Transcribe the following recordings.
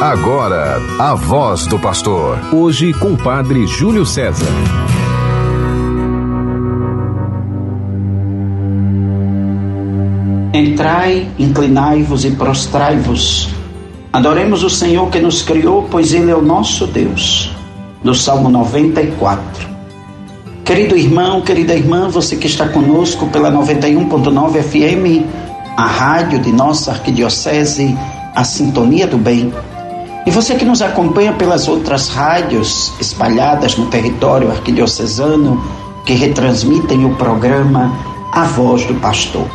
Agora, a voz do pastor. Hoje com o padre Júlio César. Entrai, inclinai-vos e prostrai-vos. Adoremos o Senhor que nos criou, pois Ele é o nosso Deus. Do Salmo 94. Querido irmão, querida irmã, você que está conosco pela 91.9 FM, a rádio de nossa arquidiocese, a Sintonia do Bem. E você que nos acompanha pelas outras rádios espalhadas no território arquidiocesano que retransmitem o programa A Voz do Pastor.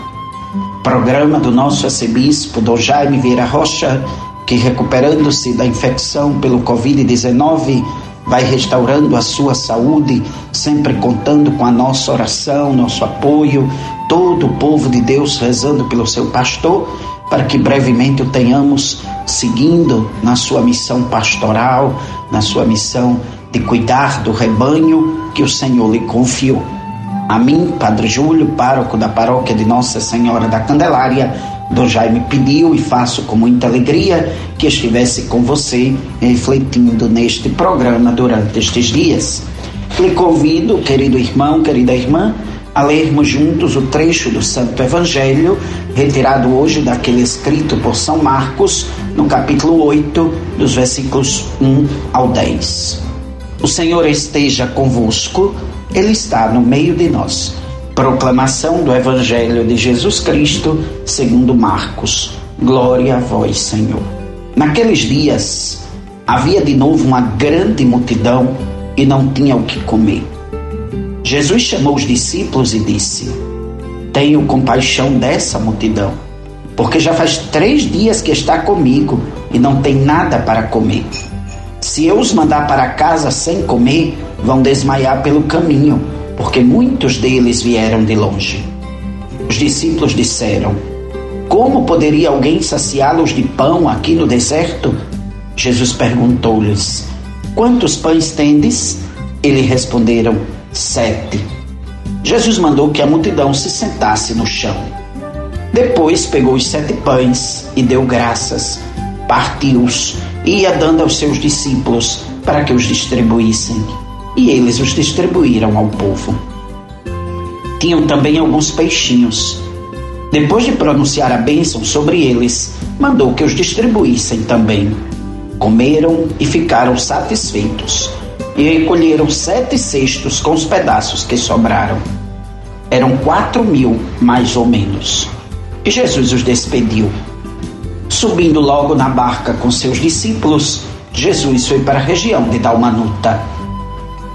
Programa do nosso arcebispo Dom Jaime Vieira Rocha, que recuperando-se da infecção pelo Covid-19, vai restaurando a sua saúde, sempre contando com a nossa oração, nosso apoio, todo o povo de Deus rezando pelo seu pastor, para que brevemente o tenhamos seguindo na sua missão pastoral, na sua missão de cuidar do rebanho que o Senhor lhe confiou. A mim, Padre Júlio, pároco da paróquia de Nossa Senhora da Candelária, Dom Jaime pediu e faço com muita alegria que estivesse com você refletindo neste programa durante estes dias. Lhe convido, querido irmão, querida irmã, a lermos juntos o trecho do Santo Evangelho, retirado hoje daquele escrito por São Marcos, no capítulo 8, dos versículos 1 ao 10. O Senhor esteja convosco, Ele está no meio de nós. Proclamação do Evangelho de Jesus Cristo, segundo Marcos. Glória a vós, Senhor. Naqueles dias havia de novo uma grande multidão e não tinha o que comer. Jesus chamou os discípulos e disse: Tenho compaixão dessa multidão, porque já faz três dias que está comigo e não tem nada para comer. Se eu os mandar para casa sem comer, vão desmaiar pelo caminho, porque muitos deles vieram de longe. Os discípulos disseram: Como poderia alguém saciá-los de pão aqui no deserto? Jesus perguntou-lhes: Quantos pães tendes? Eles responderam: Sete. Jesus mandou que a multidão se sentasse no chão. Depois pegou os sete pães e deu graças, partiu-os e ia dando aos seus discípulos para que os distribuíssem. E eles os distribuíram ao povo. Tinham também alguns peixinhos. Depois de pronunciar a bênção sobre eles, mandou que os distribuíssem também. Comeram e ficaram satisfeitos e recolheram sete cestos com os pedaços que sobraram. Eram quatro mil, mais ou menos. E Jesus os despediu. Subindo logo na barca com seus discípulos, Jesus foi para a região de Dalmanuta.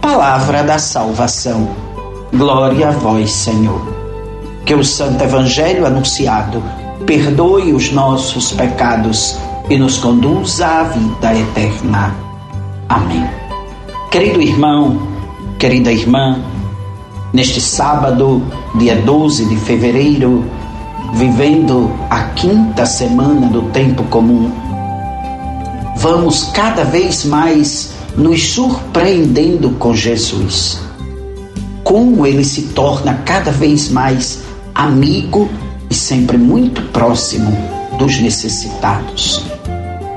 Palavra da salvação. Glória a vós, Senhor. Que o Santo Evangelho anunciado perdoe os nossos pecados e nos conduza à vida eterna. Amém. Querido irmão, querida irmã, neste sábado, dia 12 de fevereiro, vivendo a quinta semana do tempo comum, vamos cada vez mais nos surpreendendo com Jesus. Como ele se torna cada vez mais amigo e sempre muito próximo dos necessitados.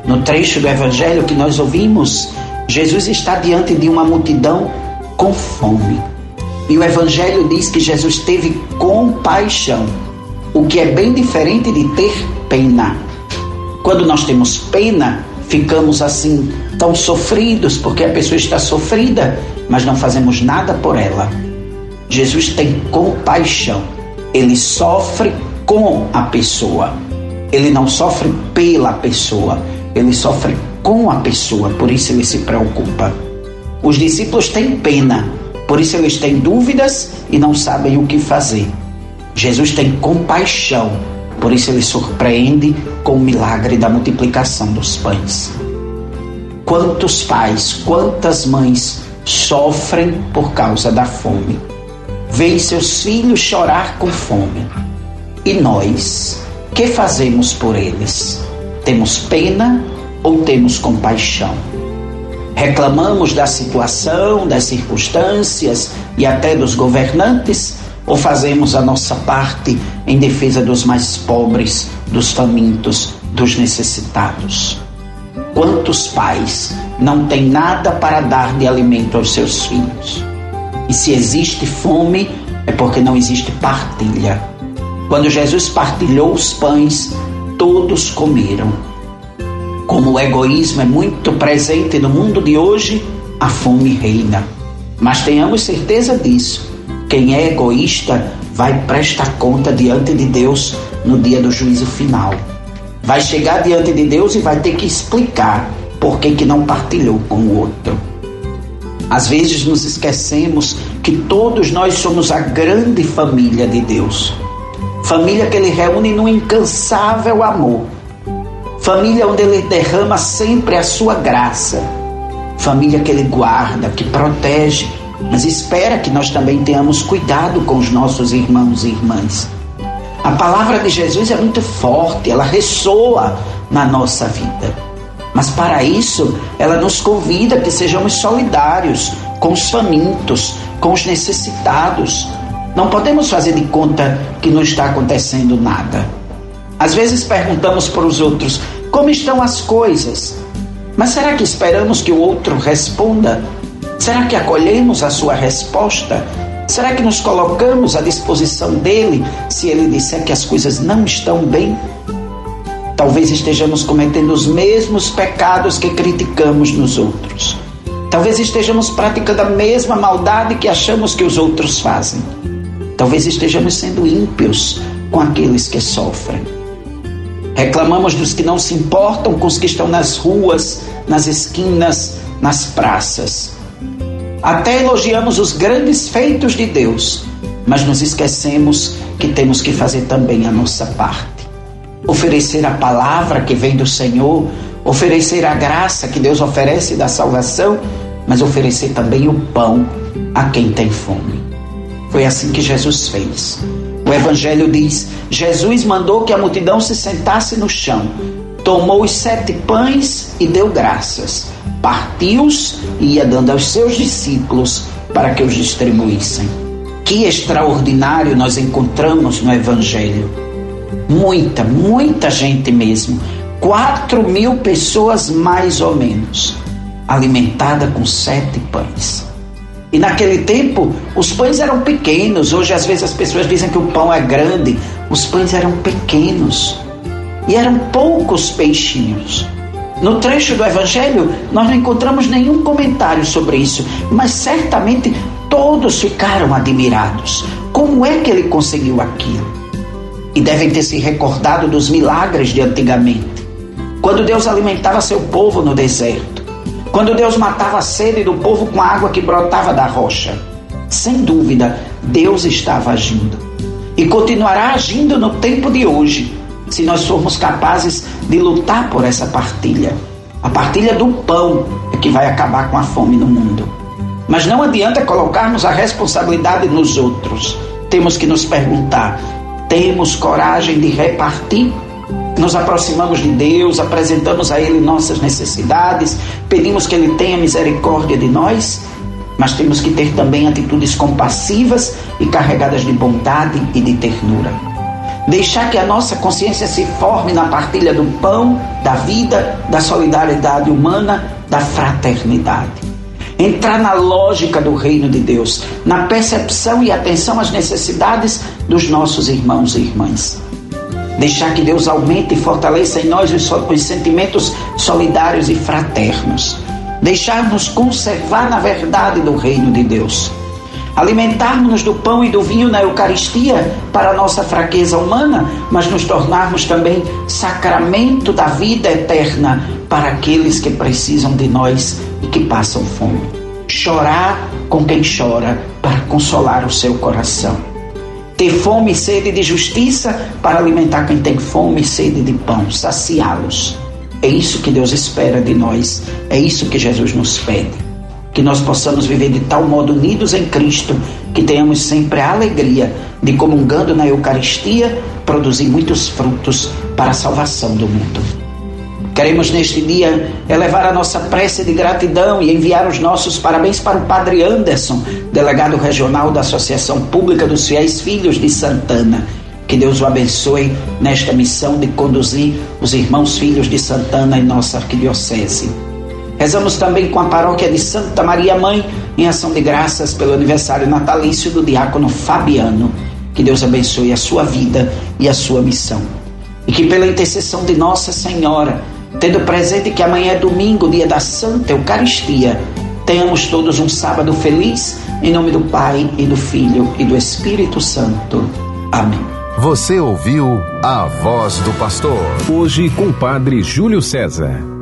No trecho do evangelho que nós ouvimos, Jesus está diante de uma multidão com fome. E o Evangelho diz que Jesus teve compaixão, o que é bem diferente de ter pena. Quando nós temos pena, ficamos assim tão sofridos porque a pessoa está sofrida, mas não fazemos nada por ela. Jesus tem compaixão. Ele sofre com a pessoa. Ele não sofre pela pessoa, ele sofre com a pessoa, por isso ele se preocupa. Os discípulos têm pena, por isso eles têm dúvidas e não sabem o que fazer. Jesus tem compaixão, por isso ele surpreende com o milagre da multiplicação dos pães. Quantos pais, quantas mães sofrem por causa da fome? Veem seus filhos chorar com fome. E nós, que fazemos por eles? Temos pena ou temos compaixão? Reclamamos da situação, das circunstâncias e até dos governantes? Ou fazemos a nossa parte em defesa dos mais pobres, dos famintos, dos necessitados? Quantos pais não têm nada para dar de alimento aos seus filhos? E se existe fome, é porque não existe partilha. Quando Jesus partilhou os pães, todos comeram. Como o egoísmo é muito presente no mundo de hoje, a fome reina. Mas tenhamos certeza disso. Quem é egoísta vai prestar conta diante de Deus no dia do juízo final. Vai chegar diante de Deus e vai ter que explicar por que, que não partilhou com o outro. Às vezes nos esquecemos que todos nós somos a grande família de Deus. Família que Ele reúne num incansável amor. Família onde Ele derrama sempre a sua graça. Família que Ele guarda, que protege, mas espera que nós também tenhamos cuidado com os nossos irmãos e irmãs. A palavra de Jesus é muito forte, ela ressoa na nossa vida. Mas para isso, ela nos convida que sejamos solidários com os famintos, com os necessitados. Não podemos fazer de conta que não está acontecendo nada. Às vezes perguntamos para os outros como estão as coisas, mas será que esperamos que o outro responda? Será que acolhemos a sua resposta? Será que nos colocamos à disposição dele se ele disser que as coisas não estão bem? Talvez estejamos cometendo os mesmos pecados que criticamos nos outros. Talvez estejamos praticando a mesma maldade que achamos que os outros fazem. Talvez estejamos sendo ímpios com aqueles que sofrem. Reclamamos dos que não se importam com os que estão nas ruas, nas esquinas, nas praças. Até elogiamos os grandes feitos de Deus, mas nos esquecemos que temos que fazer também a nossa parte. Oferecer a palavra que vem do Senhor, oferecer a graça que Deus oferece da salvação, mas oferecer também o pão a quem tem fome. Foi assim que Jesus fez. O Evangelho diz: Jesus mandou que a multidão se sentasse no chão, tomou os sete pães e deu graças partiu-os e ia dando aos seus discípulos para que os distribuíssem. Que extraordinário nós encontramos no Evangelho. Muita, muita gente mesmo. Quatro mil pessoas mais ou menos, alimentada com sete pães. E naquele tempo, os pães eram pequenos. Hoje, às vezes, as pessoas dizem que o pão é grande. Os pães eram pequenos. E eram poucos peixinhos. No trecho do Evangelho, nós não encontramos nenhum comentário sobre isso, mas certamente todos ficaram admirados. Como é que ele conseguiu aquilo? E devem ter se recordado dos milagres de antigamente. Quando Deus alimentava seu povo no deserto. Quando Deus matava a sede do povo com a água que brotava da rocha. Sem dúvida, Deus estava agindo. E continuará agindo no tempo de hoje se nós formos capazes de lutar por essa partilha. A partilha do pão é que vai acabar com a fome no mundo. Mas não adianta colocarmos a responsabilidade nos outros. Temos que nos perguntar: temos coragem de repartir? Nos aproximamos de Deus, apresentamos a Ele nossas necessidades, pedimos que Ele tenha misericórdia de nós, mas temos que ter também atitudes compassivas e carregadas de bondade e de ternura. Deixar que a nossa consciência se forme na partilha do pão, da vida, da solidariedade humana, da fraternidade. Entrar na lógica do reino de Deus, na percepção e atenção às necessidades dos nossos irmãos e irmãs. Deixar que Deus aumente e fortaleça em nós os, os sentimentos solidários e fraternos. Deixar-nos conservar na verdade do reino de Deus alimentarmos-nos do pão e do vinho na Eucaristia para a nossa fraqueza humana, mas nos tornarmos também sacramento da vida eterna para aqueles que precisam de nós e que passam fome. Chorar com quem chora para consolar o seu coração. Ter fome e sede de justiça para alimentar quem tem fome e sede de pão, saciá-los. É isso que Deus espera de nós, é isso que Jesus nos pede que nós possamos viver de tal modo unidos em Cristo, que tenhamos sempre a alegria de, comungando na Eucaristia, produzir muitos frutos para a salvação do mundo. Queremos neste dia elevar a nossa prece de gratidão e enviar os nossos parabéns para o Padre Anderson, delegado regional da Associação Pública dos Fiéis Filhos de Santana Que Deus o abençoe nesta missão de conduzir os irmãos filhos de Santana em nossa arquidiocese. Rezamos também com a paróquia de Santa Maria Mãe, em ação de graças pelo aniversário natalício do diácono Fabiano. Que Deus abençoe a sua vida e a sua missão. E que pela intercessão de Nossa Senhora, tendo presente que amanhã é domingo, dia da Santa Eucaristia, tenhamos todos um sábado feliz, em nome do Pai e do Filho e do Espírito Santo. Amém. Você ouviu a voz do pastor. Hoje com o Padre Júlio César.